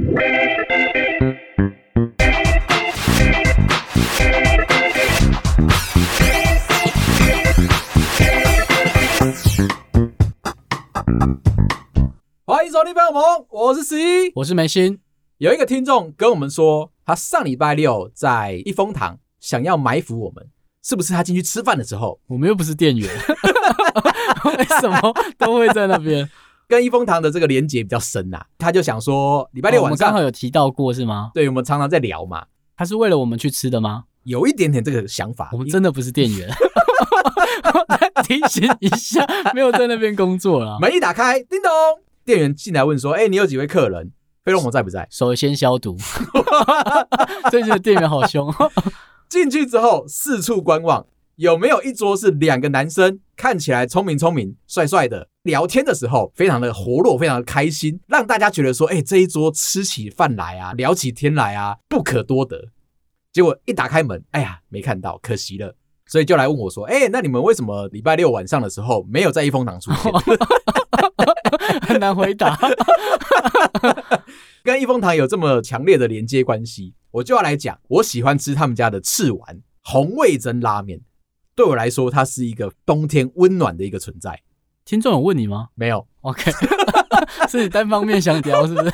欢迎收听《朋友们》，我是十一，我是梅心。有一个听众跟我们说，他上礼拜六在一风堂想要埋伏我们，是不是他进去吃饭的时候？我们又不是店员，为什么都会在那边？跟一风堂的这个连结比较深呐、啊，他就想说礼拜六晚上、哦、刚好有提到过是吗？对，我们常常在聊嘛。他是为了我们去吃的吗？有一点点这个想法。我们真的不是店员，提醒一下，没有在那边工作了。门一打开，叮咚，店员进来问说：“哎、欸，你有几位客人？”飞龙，我在不在？首先消毒。最近的店员好凶。进去之后四处观望，有没有一桌是两个男生，看起来聪明聪明、帅帅的，聊天的时候非常的活络，非常的开心，让大家觉得说：哎、欸，这一桌吃起饭来啊，聊起天来啊，不可多得。结果一打开门，哎呀，没看到，可惜了。所以就来问我说：哎、欸，那你们为什么礼拜六晚上的时候没有在一风堂出现？很难回答。跟一风堂有这么强烈的连接关系，我就要来讲。我喜欢吃他们家的赤丸红味噌拉面，对我来说，它是一个冬天温暖的一个存在。听众有问你吗？没有。OK，是你单方面想聊是不是？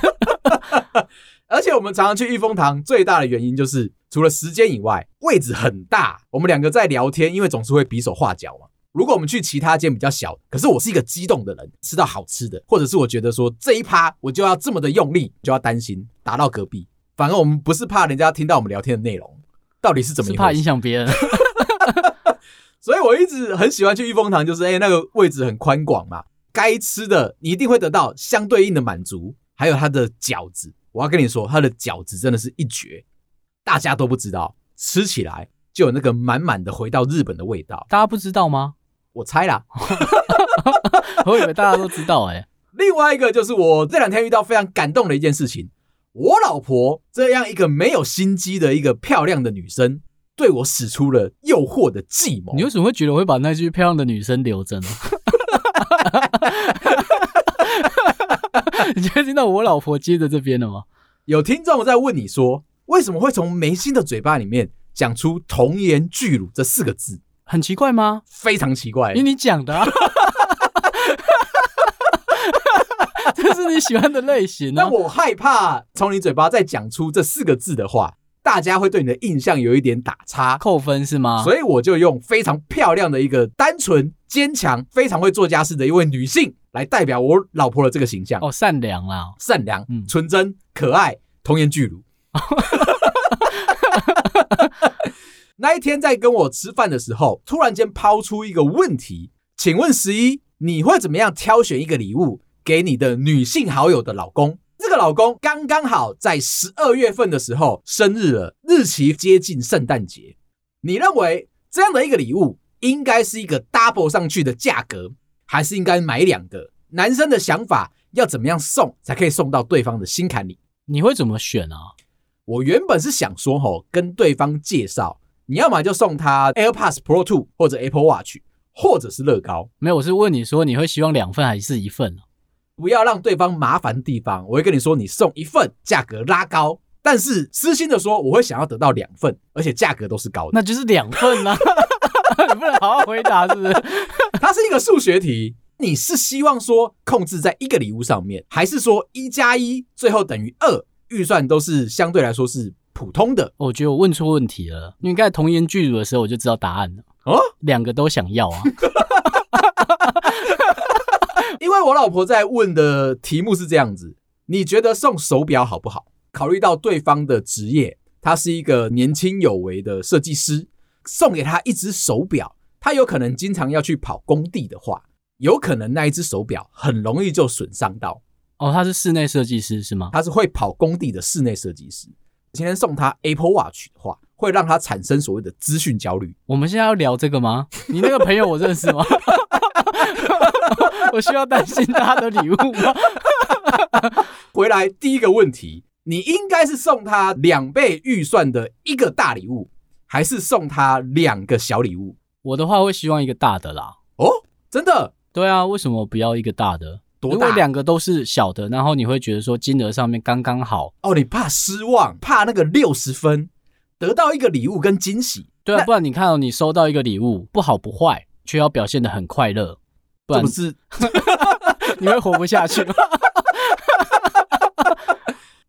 而且我们常常去御风堂，最大的原因就是除了时间以外，位置很大。我们两个在聊天，因为总是会比手画脚嘛。如果我们去其他间比较小，可是我是一个激动的人，吃到好吃的，或者是我觉得说这一趴我就要这么的用力，就要担心打到隔壁。反而我们不是怕人家听到我们聊天的内容，到底是怎么？是怕影响别人。所以我一直很喜欢去御风堂，就是哎、欸、那个位置很宽广嘛，该吃的你一定会得到相对应的满足。还有它的饺子，我要跟你说，它的饺子真的是一绝，大家都不知道，吃起来就有那个满满的回到日本的味道。大家不知道吗？我猜啦，我以为大家都知道哎、欸。另外一个就是我这两天遇到非常感动的一件事情，我老婆这样一个没有心机的一个漂亮的女生，对我使出了诱惑的计谋。你为什么会觉得我会把那句漂亮的女生留着呢？你现在听到我老婆接着这边了吗？有听众在问你说，为什么会从梅心的嘴巴里面讲出“童颜巨乳”这四个字？很奇怪吗？非常奇怪，因为你讲的、啊，这是你喜欢的类型、啊。那我害怕从你嘴巴再讲出这四个字的话，大家会对你的印象有一点打叉，扣分是吗？所以我就用非常漂亮的一个单纯、坚强、非常会做家事的一位女性来代表我老婆的这个形象。哦，善良啊，善良、嗯、纯真、可爱、童颜巨乳。那一天在跟我吃饭的时候，突然间抛出一个问题，请问十一，你会怎么样挑选一个礼物给你的女性好友的老公？这个老公刚刚好在十二月份的时候生日了，日期接近圣诞节。你认为这样的一个礼物应该是一个 double 上去的价格，还是应该买两个？男生的想法要怎么样送才可以送到对方的心坎里？你会怎么选啊？我原本是想说吼，跟对方介绍。你要么就送他 AirPods Pro Two 或者 Apple Watch，或者是乐高。没有，我是问你说你会希望两份还是一份？不要让对方麻烦的地方，我会跟你说，你送一份价格拉高，但是私心的说，我会想要得到两份，而且价格都是高的，那就是两份啊！你 不能好好回答是不是？它是一个数学题，你是希望说控制在一个礼物上面，还是说一加一最后等于二？预算都是相对来说是。普通的，我觉得我问错问题了。因为刚才童言巨乳的时候，我就知道答案了。哦，两个都想要啊。因为我老婆在问的题目是这样子：你觉得送手表好不好？考虑到对方的职业，他是一个年轻有为的设计师，送给他一只手表，他有可能经常要去跑工地的话，有可能那一只手表很容易就损伤到。哦，他是室内设计师是吗？他是会跑工地的室内设计师。今天送他 Apple Watch 的话，会让他产生所谓的资讯焦虑。我们现在要聊这个吗？你那个朋友我认识吗？我需要担心他的礼物吗？回来第一个问题，你应该是送他两倍预算的一个大礼物，还是送他两个小礼物？我的话会希望一个大的啦。哦，真的？对啊，为什么不要一个大的？多大？如果两个都是小的，然后你会觉得说金额上面刚刚好。哦，你怕失望，怕那个六十分得到一个礼物跟惊喜。对啊，不然你看到你收到一个礼物不好不坏，却要表现的很快乐，不是 你会活不下去。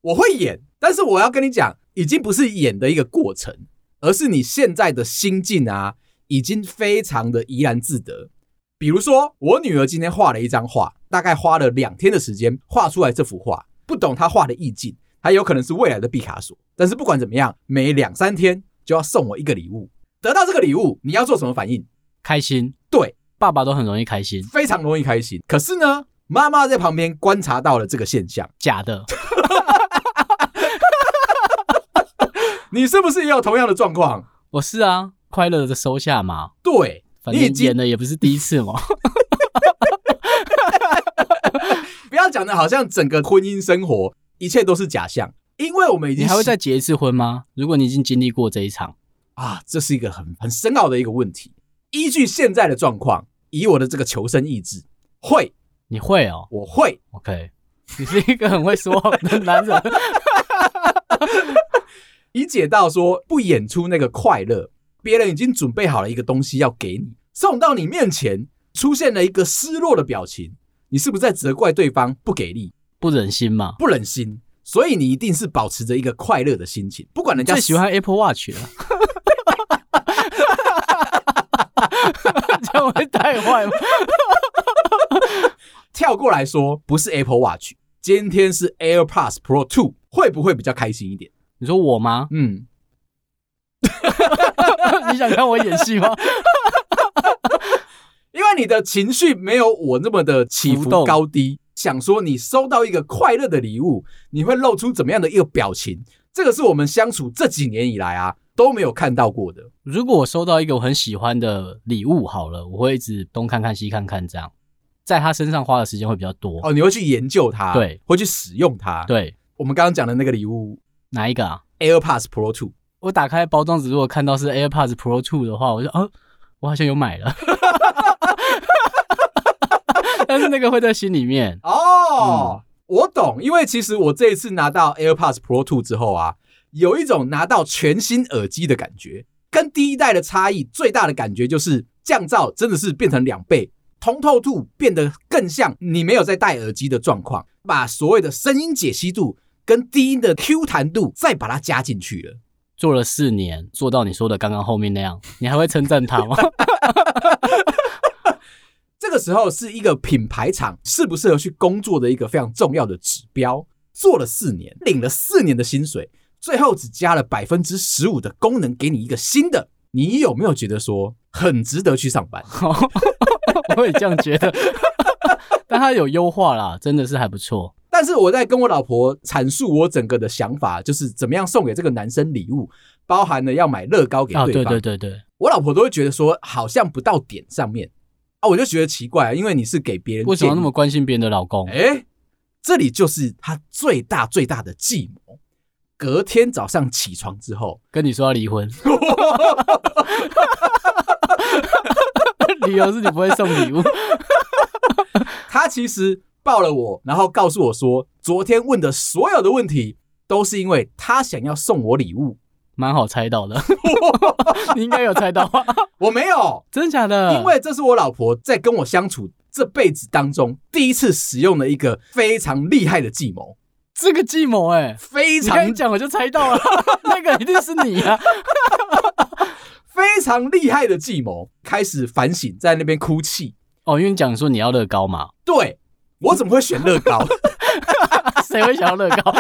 我会演，但是我要跟你讲，已经不是演的一个过程，而是你现在的心境啊，已经非常的怡然自得。比如说，我女儿今天画了一张画，大概花了两天的时间画出来这幅画，不懂她画的意境，还有可能是未来的毕卡索。但是不管怎么样，每两三天就要送我一个礼物。得到这个礼物，你要做什么反应？开心。对，爸爸都很容易开心，非常容易开心。可是呢，妈妈在旁边观察到了这个现象，假的。你是不是也有同样的状况？我是啊，快乐的收下嘛。对，反正演的也不是第一次嘛。不要讲的好像整个婚姻生活一切都是假象，因为我们已经你还会再结一次婚吗？如果你已经经历过这一场啊，这是一个很很深奥的一个问题。依据现在的状况，以我的这个求生意志，会，你会哦，我会。OK，你是一个很会说谎的男人。理解到说不演出那个快乐，别人已经准备好了一个东西要给你，送到你面前，出现了一个失落的表情，你是不是在责怪对方不给力、不忍心嘛？不忍心，所以你一定是保持着一个快乐的心情，不管人家最喜欢 Apple Watch 了，这样会带坏吗？跳过来说，不是 Apple Watch，今天是 AirPods Pro 2，会不会比较开心一点？你说我吗？嗯，你想看我演戏吗？因为你的情绪没有我那么的起伏高低。想说你收到一个快乐的礼物，你会露出怎么样的一个表情？这个是我们相处这几年以来啊都没有看到过的。如果我收到一个我很喜欢的礼物，好了，我会一直东看看西看看，这样在他身上花的时间会比较多。哦，你会去研究它，对，会去使用它。对，我们刚刚讲的那个礼物。哪一个啊？AirPods Pro Two。我打开包装纸，如果看到是 AirPods Pro Two 的话，我就哦，我好像有买了。但是那个会在心里面哦、嗯。我懂，因为其实我这一次拿到 AirPods Pro Two 之后啊，有一种拿到全新耳机的感觉。跟第一代的差异最大的感觉就是降噪真的是变成两倍，通透度变得更像你没有在戴耳机的状况，把所谓的声音解析度。跟低音的 Q 弹度再把它加进去了，做了四年，做到你说的刚刚后面那样，你还会称赞他吗？这个时候是一个品牌厂适不适合去工作的一个非常重要的指标。做了四年，领了四年的薪水，最后只加了百分之十五的功能给你一个新的，你有没有觉得说很值得去上班？我也这样觉得，但他有优化啦，真的是还不错。但是我在跟我老婆阐述我整个的想法，就是怎么样送给这个男生礼物，包含了要买乐高给对方。对对对对，我老婆都会觉得说好像不到点上面啊，我就觉得奇怪，因为你是给别人，为什么那么关心别人的老公？哎，这里就是他最大最大的计谋。隔天早上起床之后，跟你说要离婚，理由是你不会送礼物。他其实。抱了我，然后告诉我说，昨天问的所有的问题都是因为他想要送我礼物，蛮好猜到的。你应该有猜到，我没有，真假的？因为这是我老婆在跟我相处这辈子当中第一次使用的一个非常厉害的计谋。这个计谋，哎，非常你讲我就猜到了，那个一定是你啊！非常厉害的计谋，开始反省，在那边哭泣。哦，因为你讲说你要乐高嘛，对。我怎么会选乐高？谁会想要乐高？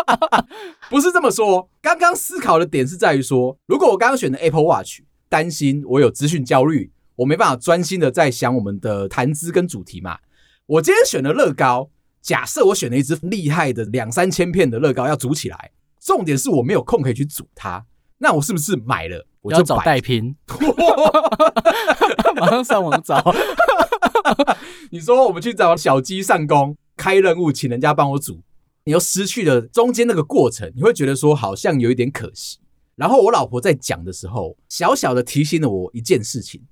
不是这么说。刚刚思考的点是在于说，如果我刚刚选的 Apple Watch，担心我有资讯焦虑，我没办法专心的在想我们的谈资跟主题嘛。我今天选了乐高，假设我选了一只厉害的两三千片的乐高要组起来，重点是我没有空可以去组它，那我是不是买了我就要找代拼？马上上网找。你说我们去找小鸡上工开任务，请人家帮我组，你又失去了中间那个过程，你会觉得说好像有一点可惜。然后我老婆在讲的时候，小小的提醒了我一件事情：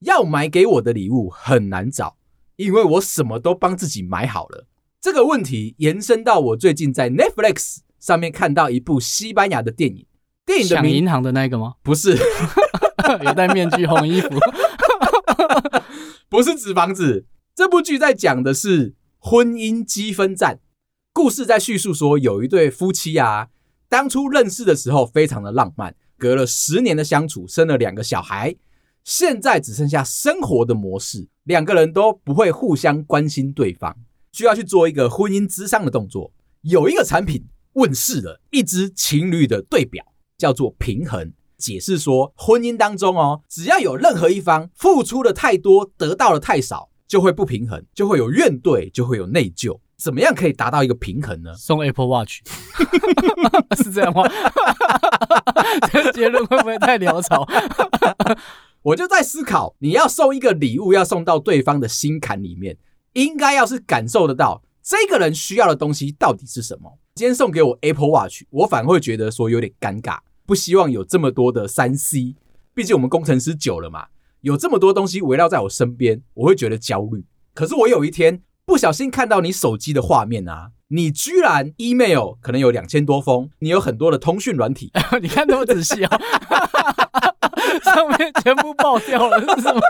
要买给我的礼物很难找，因为我什么都帮自己买好了。这个问题延伸到我最近在 Netflix 上面看到一部西班牙的电影，电影的名银行的那个吗？不是，有戴面具、红衣服，不是纸房子。这部剧在讲的是婚姻积分战。故事在叙述说，有一对夫妻啊，当初认识的时候非常的浪漫，隔了十年的相处，生了两个小孩，现在只剩下生活的模式，两个人都不会互相关心对方，需要去做一个婚姻之上的动作。有一个产品问世了，一支情侣的对表，叫做平衡，解释说婚姻当中哦，只要有任何一方付出的太多，得到的太少。就会不平衡，就会有怨怼，就会有内疚。怎么样可以达到一个平衡呢？送 Apple Watch 是这样吗？这个结论会不会太潦草？我就在思考，你要送一个礼物，要送到对方的心坎里面，应该要是感受得到这个人需要的东西到底是什么。今天送给我 Apple Watch，我反而会觉得说有点尴尬，不希望有这么多的三 C，毕竟我们工程师久了嘛。有这么多东西围绕在我身边，我会觉得焦虑。可是我有一天不小心看到你手机的画面啊，你居然 email 可能有两千多封，你有很多的通讯软体，你看那么仔细啊，上面全部爆掉了，是什么？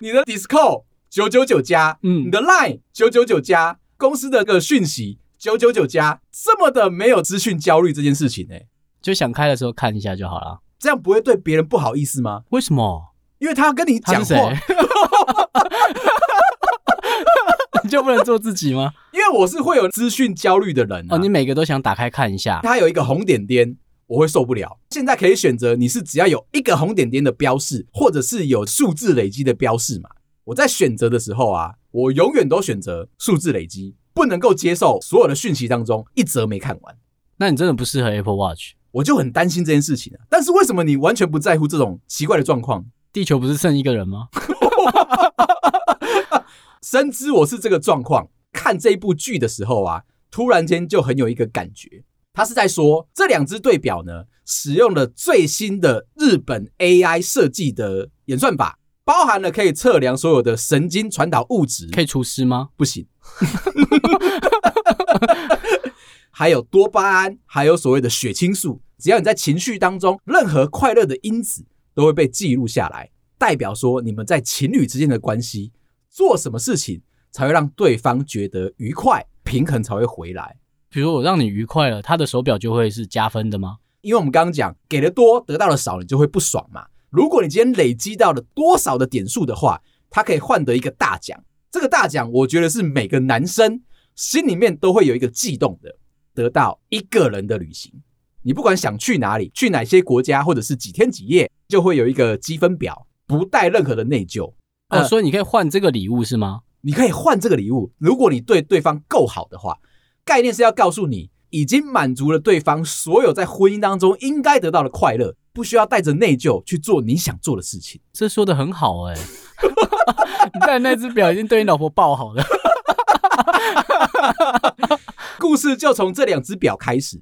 你的 Discord 九九九加，嗯，你的 Line 九九九加，公司的个讯息九九九加，这么的没有资讯焦虑这件事情呢、欸？就想开的时候看一下就好了。这样不会对别人不好意思吗？为什么？因为他要跟你讲话，你 就不能做自己吗？因为我是会有资讯焦虑的人、啊、哦。你每个都想打开看一下，他有一个红点点，我会受不了。现在可以选择，你是只要有一个红点点的标示，或者是有数字累积的标示嘛？我在选择的时候啊，我永远都选择数字累积，不能够接受所有的讯息当中一则没看完。那你真的不适合 Apple Watch。我就很担心这件事情啊，但是为什么你完全不在乎这种奇怪的状况？地球不是剩一个人吗？深知我是这个状况，看这一部剧的时候啊，突然间就很有一个感觉，他是在说这两只对表呢，使用了最新的日本 AI 设计的演算法，包含了可以测量所有的神经传导物质，可以除湿吗？不行。还有多巴胺，还有所谓的血清素，只要你在情绪当中，任何快乐的因子都会被记录下来，代表说你们在情侣之间的关系，做什么事情才会让对方觉得愉快，平衡才会回来。比如我让你愉快了，他的手表就会是加分的吗？因为我们刚刚讲，给的多得到的少，你就会不爽嘛。如果你今天累积到了多少的点数的话，它可以换得一个大奖。这个大奖，我觉得是每个男生心里面都会有一个悸动的。得到一个人的旅行，你不管想去哪里，去哪些国家，或者是几天几夜，就会有一个积分表，不带任何的内疚。哦，所以你可以换这个礼物是吗？你可以换这个礼物，如果你对对方够好的话，概念是要告诉你，已经满足了对方所有在婚姻当中应该得到的快乐，不需要带着内疚去做你想做的事情。这说得很好哎，你带那只表已经对你老婆抱好了。故事就从这两只表开始。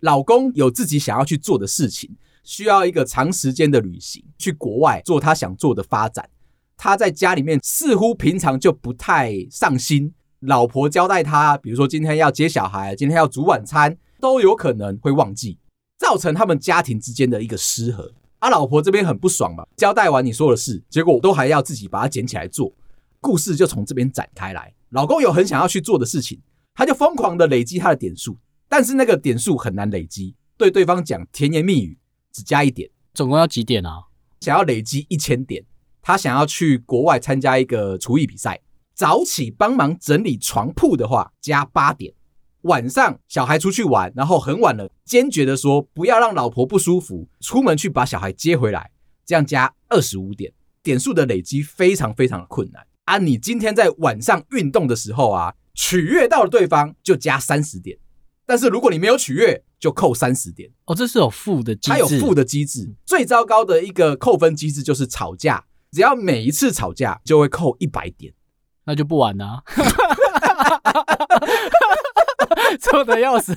老公有自己想要去做的事情，需要一个长时间的旅行，去国外做他想做的发展。他在家里面似乎平常就不太上心，老婆交代他，比如说今天要接小孩，今天要煮晚餐，都有可能会忘记，造成他们家庭之间的一个失和。啊，老婆这边很不爽嘛，交代完你说的事，结果我都还要自己把它捡起来做。故事就从这边展开来。老公有很想要去做的事情。他就疯狂的累积他的点数，但是那个点数很难累积。对对方讲甜言蜜语，只加一点，总共要几点啊？想要累积一千点，他想要去国外参加一个厨艺比赛，早起帮忙整理床铺的话，加八点。晚上小孩出去玩，然后很晚了，坚决的说不要让老婆不舒服，出门去把小孩接回来，这样加二十五点。点数的累积非常非常的困难啊！你今天在晚上运动的时候啊。取悦到了对方就加三十点，但是如果你没有取悦，就扣三十点。哦，这是有负的机制。它有负的机制。最糟糕的一个扣分机制就是吵架，只要每一次吵架就会扣一百点，那就不玩了啊。臭的要死。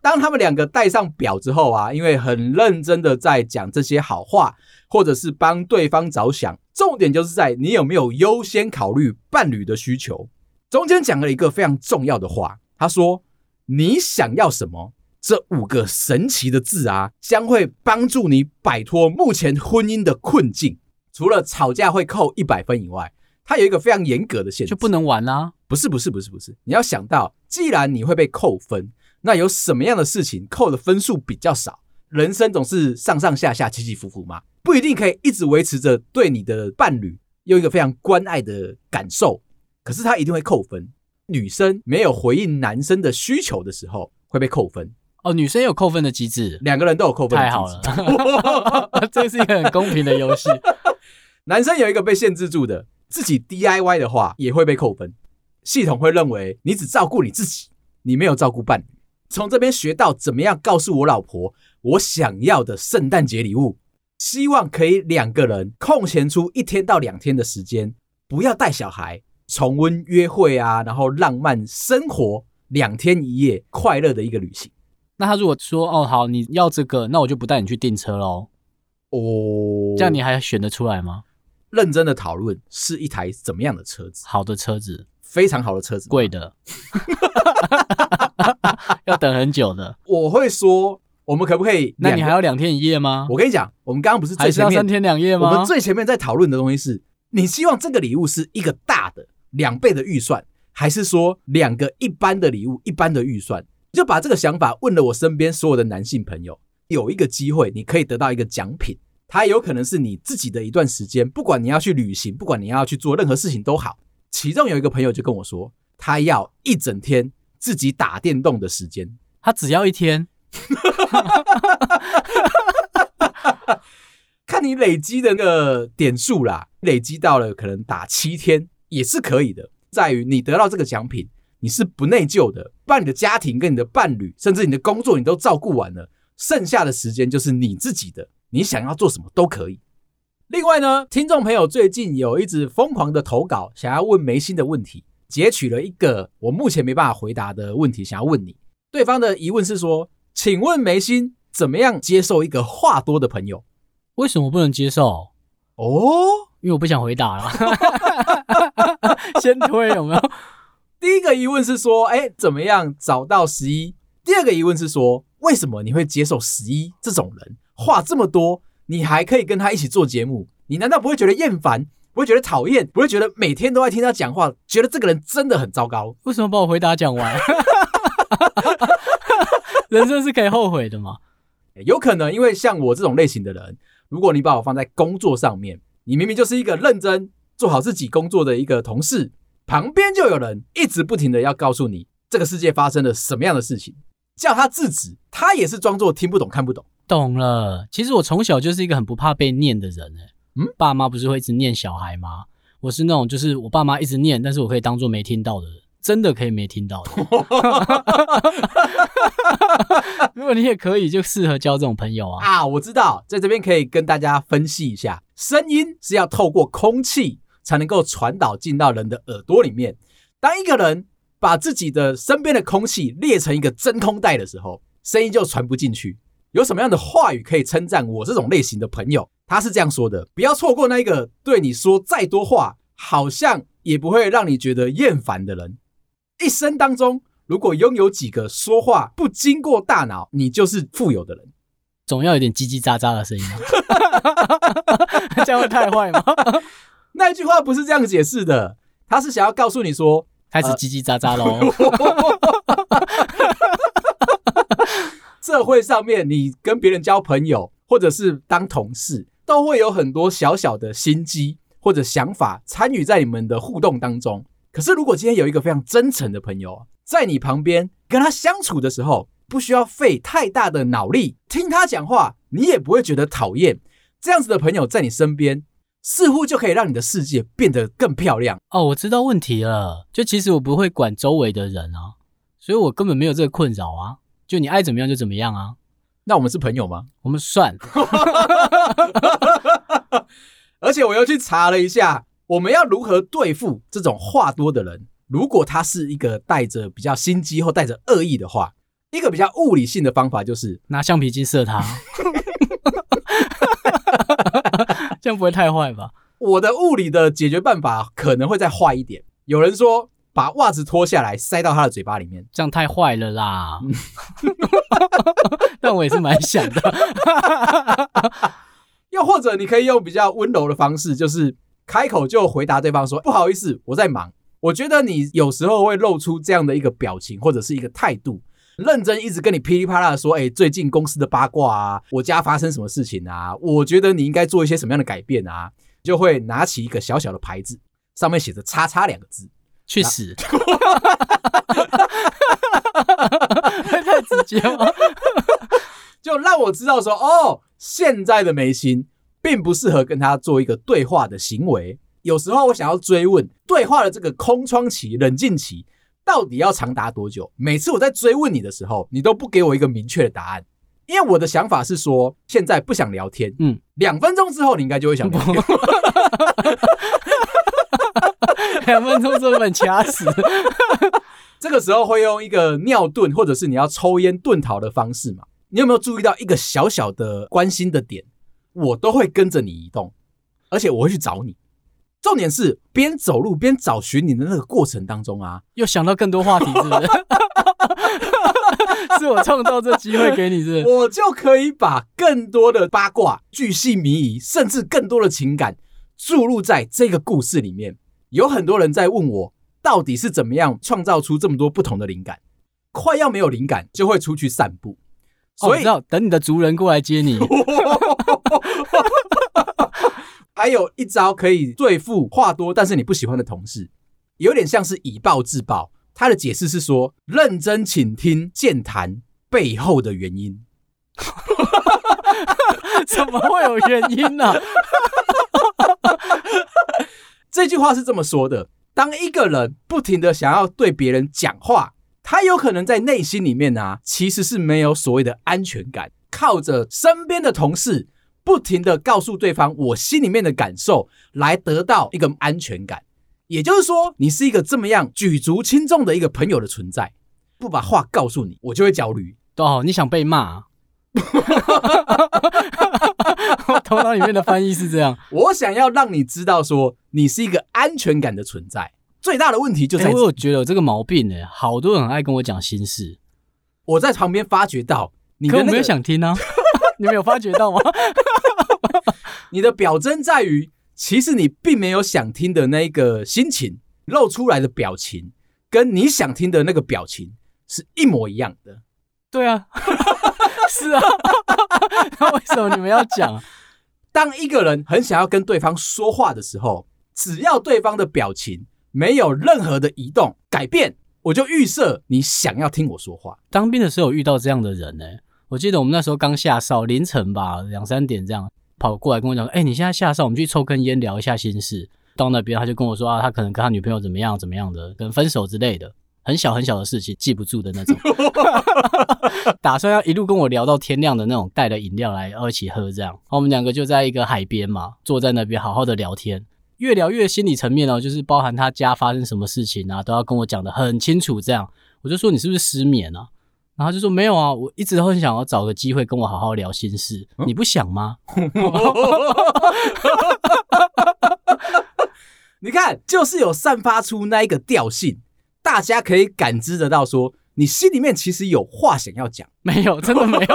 当他们两个戴上表之后啊，因为很认真的在讲这些好话，或者是帮对方着想，重点就是在你有没有优先考虑伴侣的需求。中间讲了一个非常重要的话，他说：“你想要什么？”这五个神奇的字啊，将会帮助你摆脱目前婚姻的困境。除了吵架会扣一百分以外，它有一个非常严格的限制，就不能玩啦、啊。不是，不是，不是，不是。你要想到，既然你会被扣分，那有什么样的事情扣的分数比较少？人生总是上上下下、起起伏伏嘛，不一定可以一直维持着对你的伴侣有一个非常关爱的感受。可是他一定会扣分。女生没有回应男生的需求的时候，会被扣分。哦，女生有扣分的机制，两个人都有扣分的机制。太好了，这是一个很公平的游戏。男生有一个被限制住的，自己 DIY 的话也会被扣分。系统会认为你只照顾你自己，你没有照顾伴侣。从这边学到怎么样告诉我老婆我想要的圣诞节礼物，希望可以两个人空闲出一天到两天的时间，不要带小孩，重温约会啊，然后浪漫生活两天一夜，快乐的一个旅行。那他如果说哦好，你要这个，那我就不带你去订车喽。哦，这样你还选得出来吗？认真的讨论是一台怎么样的车子？好的车子，非常好的车子，贵的，要等很久的。我会说，我们可不可以？那你还要两天一夜吗？我跟你讲，我们刚刚不是最前面还是要三天两夜吗？我们最前面在讨论的东西是，你希望这个礼物是一个大的两倍的预算，还是说两个一般的礼物一般的预算？就把这个想法问了我身边所有的男性朋友，有一个机会，你可以得到一个奖品，它有可能是你自己的一段时间，不管你要去旅行，不管你要去做任何事情都好。其中有一个朋友就跟我说，他要一整天自己打电动的时间，他只要一天，看你累积的那个点数啦，累积到了可能打七天也是可以的，在于你得到这个奖品。你是不内疚的，把你的家庭跟你的伴侣，甚至你的工作，你都照顾完了，剩下的时间就是你自己的，你想要做什么都可以。另外呢，听众朋友最近有一直疯狂的投稿，想要问眉心的问题，截取了一个我目前没办法回答的问题，想要问你。对方的疑问是说，请问眉心怎么样接受一个话多的朋友？为什么不能接受？哦，因为我不想回答了，先推有没有？第一个疑问是说，哎，怎么样找到十一？第二个疑问是说，为什么你会接受十一这种人？话这么多，你还可以跟他一起做节目，你难道不会觉得厌烦？不会觉得讨厌？不会觉得每天都在听他讲话，觉得这个人真的很糟糕？为什么把我回答讲完？人生是可以后悔的吗？有可能，因为像我这种类型的人，如果你把我放在工作上面，你明明就是一个认真做好自己工作的一个同事。旁边就有人一直不停的要告诉你这个世界发生了什么样的事情，叫他制止，他也是装作听不懂看不懂。懂了，其实我从小就是一个很不怕被念的人诶。嗯，爸妈不是会一直念小孩吗？我是那种就是我爸妈一直念，但是我可以当做没听到的人，真的可以没听到的。如果你也可以，就适合交这种朋友啊。啊，我知道，在这边可以跟大家分析一下，声音是要透过空气。才能够传导进到人的耳朵里面。当一个人把自己的身边的空气列成一个真空袋的时候，声音就传不进去。有什么样的话语可以称赞我这种类型的朋友？他是这样说的：不要错过那一个对你说再多话，好像也不会让你觉得厌烦的人。一生当中，如果拥有几个说话不经过大脑，你就是富有的人。总要有点叽叽喳喳的声音，这样会太坏吗？那一句话不是这样解释的，他是想要告诉你说，开始叽叽喳喳喽。社会上面，你跟别人交朋友，或者是当同事，都会有很多小小的心机或者想法参与在你们的互动当中。可是，如果今天有一个非常真诚的朋友在你旁边，跟他相处的时候，不需要费太大的脑力，听他讲话，你也不会觉得讨厌。这样子的朋友在你身边。似乎就可以让你的世界变得更漂亮哦！我知道问题了，就其实我不会管周围的人啊，所以我根本没有这个困扰啊。就你爱怎么样就怎么样啊。那我们是朋友吗？我们算。而且我又去查了一下，我们要如何对付这种话多的人？如果他是一个带着比较心机或带着恶意的话，一个比较物理性的方法就是拿橡皮筋射他。这样不会太坏吧？我的物理的解决办法可能会再坏一点。有人说把袜子脱下来塞到他的嘴巴里面，这样太坏了啦。但我也是蛮想的。又或者你可以用比较温柔的方式，就是开口就回答对方说：“不好意思，我在忙。”我觉得你有时候会露出这样的一个表情或者是一个态度，认真一直跟你噼里啪啦的说：“哎，最近公司的八卦啊，我家发生什么事情啊？我觉得你应该做一些什么样的改变啊？”就会拿起一个小小的牌子，上面写着“叉叉”两个字，去死！太直接了，就让我知道说，哦，现在的眉心并不适合跟他做一个对话的行为。有时候我想要追问对话的这个空窗期、冷静期到底要长达多久？每次我在追问你的时候，你都不给我一个明确的答案。因为我的想法是说，现在不想聊天，嗯，两分钟之后你应该就会想聊天。两分钟之后被掐死。这个时候会用一个尿遁，或者是你要抽烟遁逃的方式嘛？你有没有注意到一个小小的关心的点？我都会跟着你移动，而且我会去找你。重点是边走路边找寻你的那个过程当中啊，又想到更多话题，是不是？是我创造这机会给你，是不是？我就可以把更多的八卦、巨细靡遗，甚至更多的情感注入在这个故事里面。有很多人在问我，到底是怎么样创造出这么多不同的灵感？快要没有灵感，就会出去散步。所以，要等你的族人过来接你。还有一招可以对付话多但是你不喜欢的同事，有点像是以暴制暴。他的解释是说，认真倾听健谈背后的原因。怎么会有原因呢、啊？这句话是这么说的：当一个人不停的想要对别人讲话，他有可能在内心里面啊，其实是没有所谓的安全感，靠着身边的同事。不停的告诉对方我心里面的感受，来得到一个安全感。也就是说，你是一个这么样举足轻重的一个朋友的存在。不把话告诉你，我就会焦虑。哦，你想被骂？我头脑里面的翻译是这样：我想要让你知道，说你是一个安全感的存在。最大的问题就在于，我有觉得有这个毛病呢。好多人很爱跟我讲心事，我在旁边发觉到你的、那个，可我没有想听啊。你没有发觉到吗？你的表征在于，其实你并没有想听的那个心情露出来的表情，跟你想听的那个表情是一模一样的。对啊，是啊。那为什么你们要讲？当一个人很想要跟对方说话的时候，只要对方的表情没有任何的移动改变，我就预设你想要听我说话。当兵的时候有遇到这样的人呢、我记得我们那时候刚下哨，凌晨吧，两三点这样跑过来跟我讲：“哎、你现在下哨，我们去抽根烟聊一下心事。”到那边他就跟我说：“啊，他可能跟他女朋友怎么样怎么样的，跟分手之类的，很小很小的事情，记不住的那种。”打算要一路跟我聊到天亮的那种，带了饮料来一起喝这样。我们两个就在一个海边嘛，坐在那边好好的聊天，越聊越心理层面哦，就是包含他家发生什么事情啊，都要跟我讲的很清楚。这样我就说：“你是不是失眠啊？”然后就说没有啊，我一直都很想要找个机会跟我好好聊心事，嗯、你不想吗？你看，就是有散发出那一个调性，大家可以感知得到，说你心里面其实有话想要讲。没有，真的没有。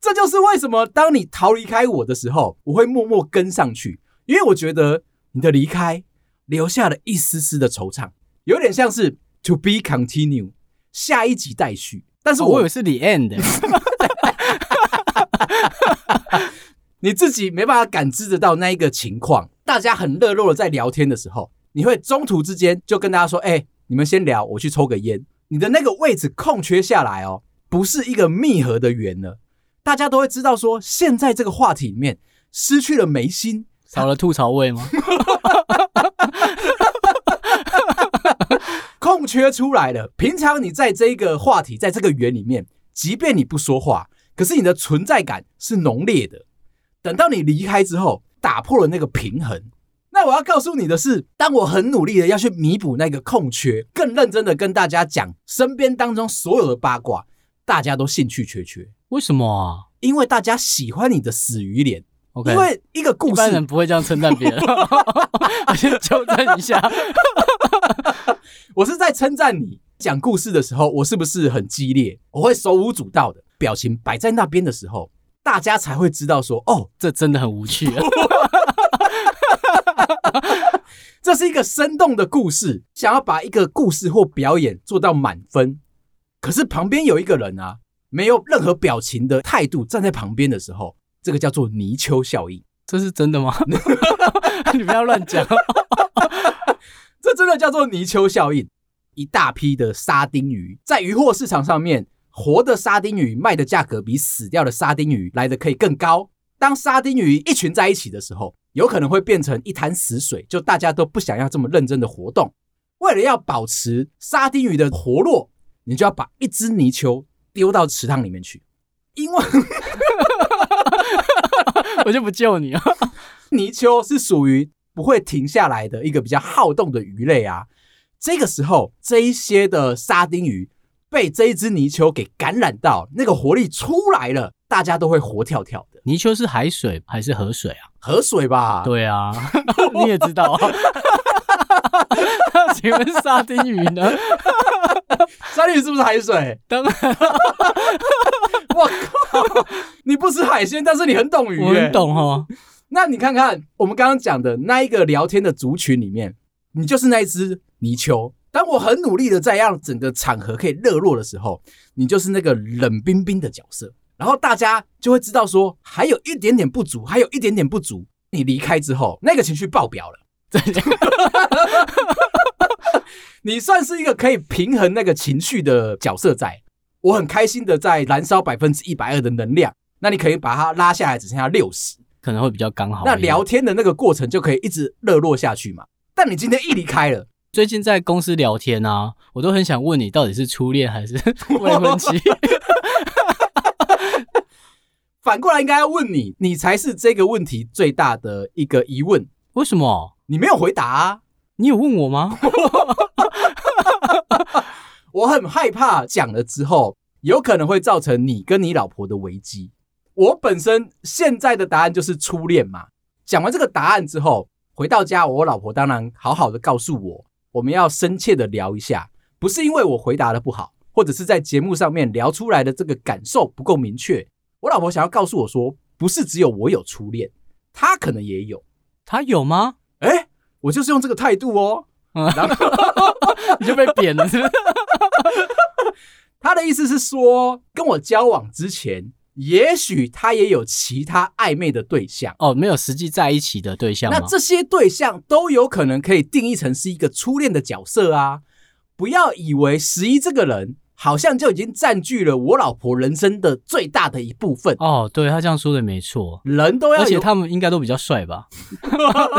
这就是为什么当你逃离开我的时候，我会默默跟上去，因为我觉得你的离开留下了一丝丝的惆怅，有点像是。To be continued，下一集待续。但是我，、哦、我以为是 the end，你自己没办法感知得到那一个情况。大家很热络的在聊天的时候，你会中途之间就跟大家说：“哎、欸，你们先聊，我去抽个烟。”你的那个位置空缺下来哦，不是一个密合的圆了。大家都会知道说，现在这个话题里面失去了眉心，少了吐槽味吗？空缺出来了。平常你在这个话题，在这个圆里面，即便你不说话，可是你的存在感是浓烈的。等到你离开之后，打破了那个平衡。那我要告诉你的是，当我很努力的要去弥补那个空缺，更认真的跟大家讲身边当中所有的八卦，大家都兴趣缺缺。为什么啊？因为大家喜欢你的死鱼脸。OK，因为一个故事，一般人不会这样称赞别人。我 先纠正一下，我是在称赞你讲故事的时候，我是不是很激烈？我会手舞足蹈的表情摆在那边的时候，大家才会知道说，哦，这真的很无趣。这是一个生动的故事，想要把一个故事或表演做到满分，可是旁边有一个人啊，没有任何表情的态度站在旁边的时候。这个叫做泥鳅效应，这是真的吗？你不要乱讲，这真的叫做泥鳅效应。一大批的沙丁鱼在鱼货市场上面，活的沙丁鱼卖的价格比死掉的沙丁鱼来的可以更高。当沙丁鱼一群在一起的时候，有可能会变成一滩死水，就大家都不想要这么认真的活动。为了要保持沙丁鱼的活络，你就要把一只泥鳅丢到池塘里面去，因为。我就不救你了。泥鳅是属于不会停下来的一个比较好动的鱼类啊。这个时候，这一些的沙丁鱼被这一只泥鳅给感染到，那个活力出来了，大家都会活跳跳的。泥鳅是海水还是河水啊？河水吧。对啊，你也知道啊。请问沙丁鱼呢？沙丁鱼是不是海水？当然。我靠！你不吃海鲜，但是你很懂鱼、欸，我很懂哈。那你看看我们刚刚讲的那一个聊天的族群里面，你就是那一只泥鳅。当我很努力的在让整个场合可以热络的时候，你就是那个冷冰冰的角色。然后大家就会知道说，还有一点点不足，还有一点点不足。你离开之后，那个情绪爆表了。你算是一个可以平衡那个情绪的角色在。我很开心的在燃烧百分之一百二的能量，那你可以把它拉下来，只剩下六十，可能会比较刚好。那聊天的那个过程就可以一直热络下去嘛。但你今天一离开了，最近在公司聊天啊，我都很想问你，到底是初恋还是 未婚妻？反过来应该要问你，你才是这个问题最大的一个疑问。为什么？你没有回答啊？你有问我吗？我很害怕讲了之后，有可能会造成你跟你老婆的危机。我本身现在的答案就是初恋嘛。讲完这个答案之后，回到家，我老婆当然好好的告诉我，我们要深切的聊一下，不是因为我回答的不好，或者是在节目上面聊出来的这个感受不够明确。我老婆想要告诉我说，不是只有我有初恋，她可能也有。她有吗？诶，我就是用这个态度哦。然后 你就被扁了，是不是？他的意思是说，跟我交往之前，也许他也有其他暧昧的对象哦，没有实际在一起的对象。那这些对象都有可能可以定义成是一个初恋的角色啊！不要以为十一这个人好像就已经占据了我老婆人生的最大的一部分哦。对，他这样说的没错，人都要，而且他们应该都比较帅吧？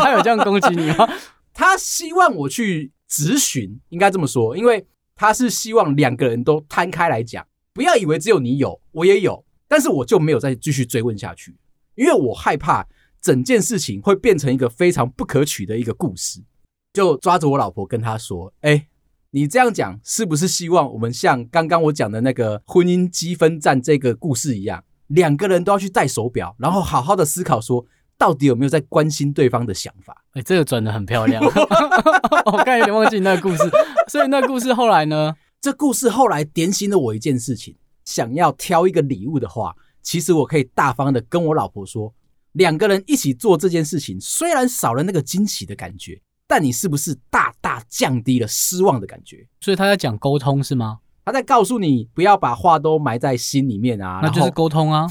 他有这样攻击你吗？他希望我去咨询，应该这么说，因为他是希望两个人都摊开来讲，不要以为只有你有，我也有，但是我就没有再继续追问下去，因为我害怕整件事情会变成一个非常不可取的一个故事，就抓着我老婆跟她说：“哎，你这样讲是不是希望我们像刚刚我讲的那个婚姻积分战这个故事一样，两个人都要去戴手表，然后好好的思考说。”到底有没有在关心对方的想法？哎、欸，这个转的很漂亮。我刚才有点忘记那个故事，所以那故事后来呢？这故事后来点醒了我一件事情：想要挑一个礼物的话，其实我可以大方的跟我老婆说，两个人一起做这件事情，虽然少了那个惊喜的感觉，但你是不是大大降低了失望的感觉？所以他在讲沟通是吗？他在告诉你不要把话都埋在心里面啊，那就是沟通啊。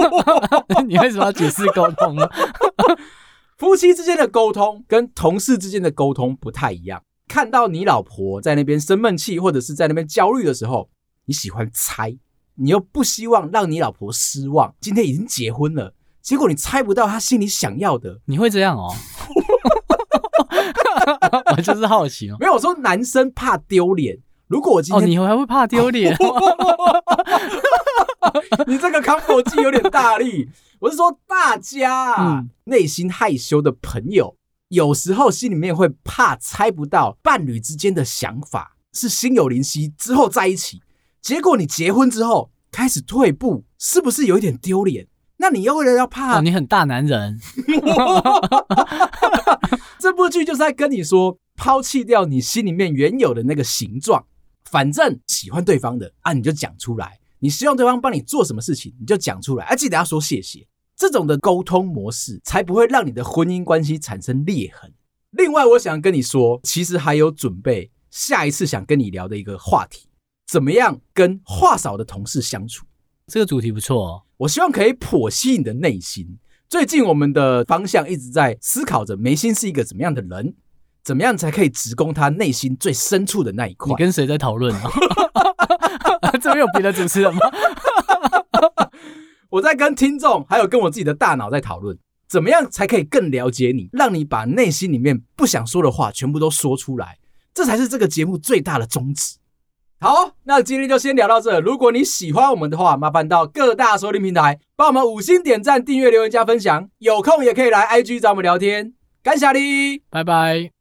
你为什么要解释沟通呢？夫妻之间的沟通跟同事之间的沟通不太一样。看到你老婆在那边生闷气或者是在那边焦虑的时候，你喜欢猜，你又不希望让你老婆失望。今天已经结婚了，结果你猜不到她心里想要的，你会这样哦？我就是好奇哦。没有，我说男生怕丢脸。如果我今天，哦，你还会怕丢脸？你这个 combo 技有点大力。我是说，大家啊，内心害羞的朋友，有时候心里面会怕猜不到伴侣之间的想法，是心有灵犀之后在一起，结果你结婚之后开始退步，是不是有一点丢脸？那你又为了要怕，哦，你很大男人。这部剧就是在跟你说，抛弃掉你心里面原有的那个形状，反正喜欢对方的啊，你就讲出来。你希望对方帮你做什么事情，你就讲出来，啊，记得要说谢谢。这种的沟通模式才不会让你的婚姻关系产生裂痕。另外，我想跟你说，其实还有准备下一次想跟你聊的一个话题，怎么样跟话少的同事相处？这个主题不错哦，我希望可以剖析你的内心。最近我们的方向一直在思考着眉心是一个怎么样的人，怎么样才可以直攻他内心最深处的那一块？你跟谁在讨论啊？这边有别的主持人吗？我在跟听众，还有跟我自己的大脑在讨论，怎么样才可以更了解你，让你把内心里面不想说的话全部都说出来，这才是这个节目最大的宗旨。好，那今天就先聊到这。如果你喜欢我们的话，麻烦到各大收听平台帮我们五星点赞、订阅、留言、加分享。有空也可以来 IG 找我们聊天。感谢你，拜拜。